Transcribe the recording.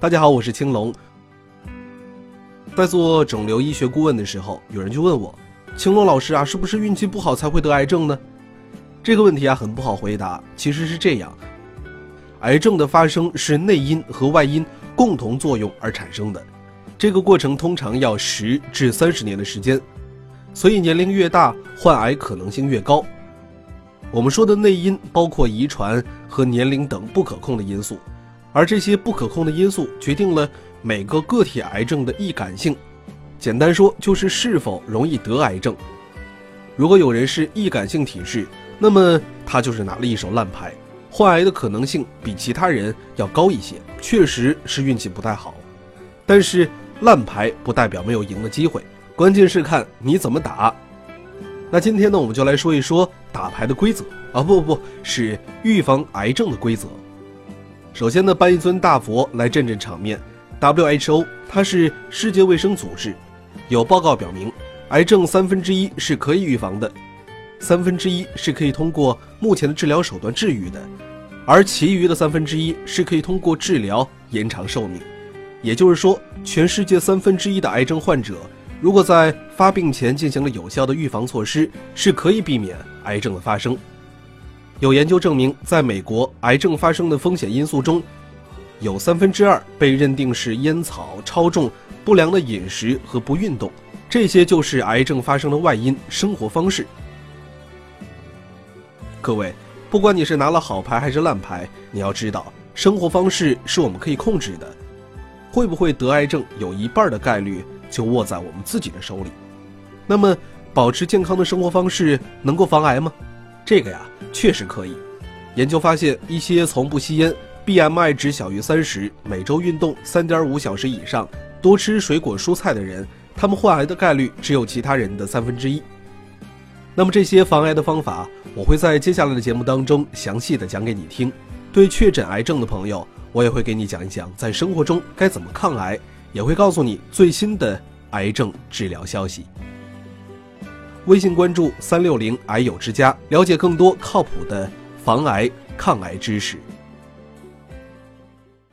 大家好，我是青龙。在做肿瘤医学顾问的时候，有人就问我：“青龙老师啊，是不是运气不好才会得癌症呢？”这个问题啊，很不好回答。其实是这样，癌症的发生是内因和外因共同作用而产生的，这个过程通常要十至三十年的时间，所以年龄越大，患癌可能性越高。我们说的内因包括遗传和年龄等不可控的因素，而这些不可控的因素决定了每个个体癌症的易感性。简单说，就是是否容易得癌症。如果有人是易感性体质，那么他就是拿了一手烂牌，患癌的可能性比其他人要高一些，确实是运气不太好。但是烂牌不代表没有赢的机会，关键是看你怎么打。那今天呢，我们就来说一说打牌的规则啊，不不不是预防癌症的规则。首先呢，搬一尊大佛来镇镇场面。WHO 它是世界卫生组织，有报告表明，癌症三分之一是可以预防的。三分之一是可以通过目前的治疗手段治愈的，而其余的三分之一是可以通过治疗延长寿命。也就是说，全世界三分之一的癌症患者，如果在发病前进行了有效的预防措施，是可以避免癌症的发生。有研究证明，在美国，癌症发生的风险因素中，有三分之二被认定是烟草、超重、不良的饮食和不运动，这些就是癌症发生的外因——生活方式。各位，不管你是拿了好牌还是烂牌，你要知道，生活方式是我们可以控制的。会不会得癌症，有一半的概率就握在我们自己的手里。那么，保持健康的生活方式能够防癌吗？这个呀，确实可以。研究发现，一些从不吸烟、BMI 值小于三十、每周运动三点五小时以上、多吃水果蔬菜的人，他们患癌的概率只有其他人的三分之一。那么这些防癌的方法，我会在接下来的节目当中详细的讲给你听。对确诊癌症的朋友，我也会给你讲一讲在生活中该怎么抗癌，也会告诉你最新的癌症治疗消息。微信关注三六零癌友之家，了解更多靠谱的防癌抗癌知识。